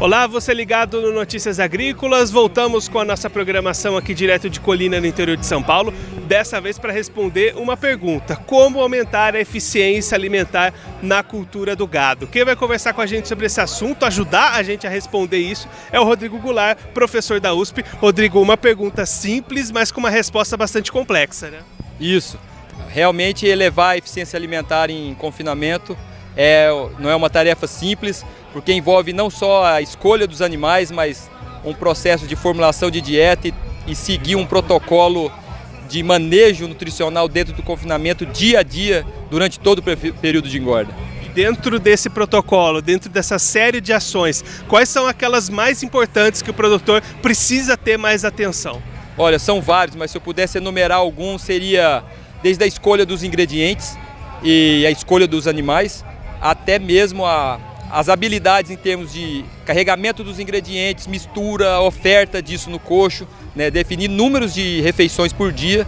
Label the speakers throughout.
Speaker 1: Olá, você ligado no Notícias Agrícolas. Voltamos com a nossa programação aqui direto de Colina, no interior de São Paulo. Dessa vez para responder uma pergunta: como aumentar a eficiência alimentar na cultura do gado? Quem vai conversar com a gente sobre esse assunto, ajudar a gente a responder isso, é o Rodrigo Goulart, professor da USP. Rodrigo, uma pergunta simples, mas com uma resposta bastante complexa, né?
Speaker 2: Isso. Realmente elevar a eficiência alimentar em confinamento é, não é uma tarefa simples, porque envolve não só a escolha dos animais, mas um processo de formulação de dieta e, e seguir um protocolo de manejo nutricional dentro do confinamento dia a dia durante todo o período de engorda.
Speaker 1: Dentro desse protocolo, dentro dessa série de ações, quais são aquelas mais importantes que o produtor precisa ter mais atenção?
Speaker 2: Olha, são vários, mas se eu pudesse enumerar alguns, seria desde a escolha dos ingredientes e a escolha dos animais, até mesmo a, as habilidades em termos de carregamento dos ingredientes, mistura, oferta disso no coxo, né, definir números de refeições por dia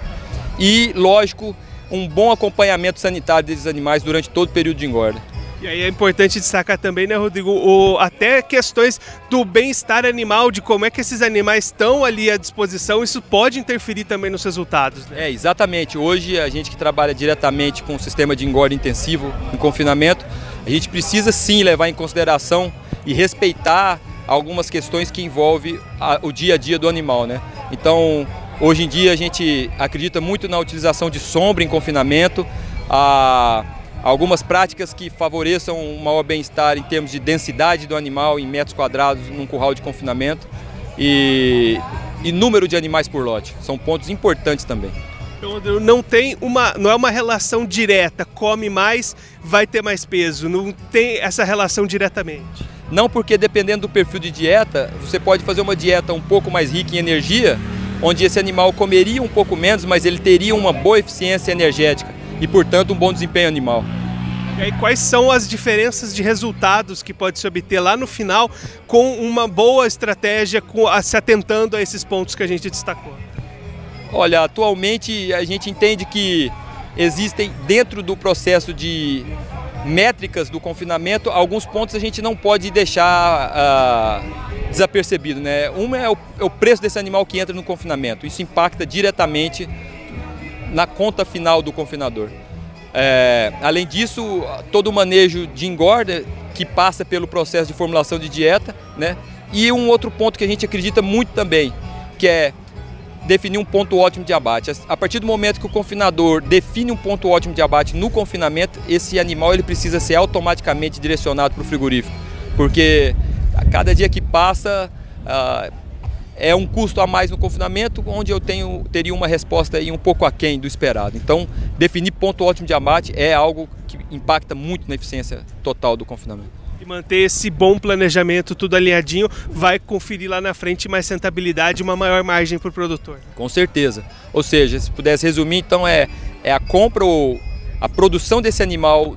Speaker 2: e, lógico, um bom acompanhamento sanitário desses animais durante todo o período de engorda.
Speaker 1: E aí é importante destacar também, né, Rodrigo, o, até questões do bem-estar animal, de como é que esses animais estão ali à disposição, isso pode interferir também nos resultados.
Speaker 2: Né? É, exatamente. Hoje, a gente que trabalha diretamente com o sistema de engorda intensivo em confinamento, a gente precisa sim levar em consideração e respeitar algumas questões que envolvem o dia a dia do animal, né? Então, hoje em dia a gente acredita muito na utilização de sombra em confinamento, a algumas práticas que favoreçam um maior bem-estar em termos de densidade do animal em metros quadrados num curral de confinamento e, e número de animais por lote. São pontos importantes também.
Speaker 1: Então, não tem uma, não é uma relação direta, come mais, vai ter mais peso, não tem essa relação diretamente.
Speaker 2: Não porque dependendo do perfil de dieta, você pode fazer uma dieta um pouco mais rica em energia, onde esse animal comeria um pouco menos, mas ele teria uma boa eficiência energética e, portanto, um bom desempenho animal.
Speaker 1: E aí, quais são as diferenças de resultados que pode se obter lá no final com uma boa estratégia, com, se atentando a esses pontos que a gente destacou?
Speaker 2: Olha, atualmente a gente entende que existem dentro do processo de métricas do confinamento, alguns pontos a gente não pode deixar uh, desapercebido. Né? Um é o, é o preço desse animal que entra no confinamento. Isso impacta diretamente na conta final do confinador. É, além disso, todo o manejo de engorda que passa pelo processo de formulação de dieta, né? E um outro ponto que a gente acredita muito também, que é definir um ponto ótimo de abate. A partir do momento que o confinador define um ponto ótimo de abate no confinamento, esse animal ele precisa ser automaticamente direcionado para o frigorífico, porque a cada dia que passa é um custo a mais no confinamento, onde eu tenho, teria uma resposta aí um pouco aquém do esperado. Então, definir ponto ótimo de abate é algo que impacta muito na eficiência total do confinamento.
Speaker 1: E manter esse bom planejamento, tudo alinhadinho, vai conferir lá na frente mais rentabilidade, uma maior margem para o produtor.
Speaker 2: Com certeza. Ou seja, se pudesse resumir, então é, é a compra ou a produção desse animal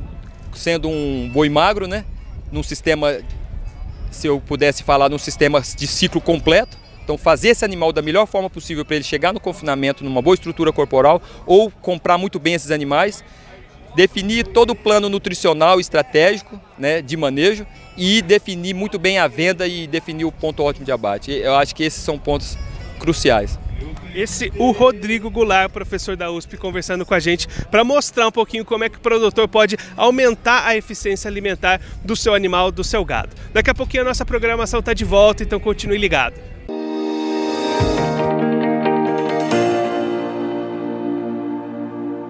Speaker 2: sendo um boi magro, né? Num sistema, se eu pudesse falar, num sistema de ciclo completo, então, fazer esse animal da melhor forma possível para ele chegar no confinamento numa boa estrutura corporal ou comprar muito bem esses animais, definir todo o plano nutricional estratégico né, de manejo e definir muito bem a venda e definir o ponto ótimo de abate. Eu acho que esses são pontos cruciais.
Speaker 1: Esse o Rodrigo Goulart, professor da USP, conversando com a gente para mostrar um pouquinho como é que o produtor pode aumentar a eficiência alimentar do seu animal, do seu gado. Daqui a pouquinho a nossa programação está de volta, então continue ligado.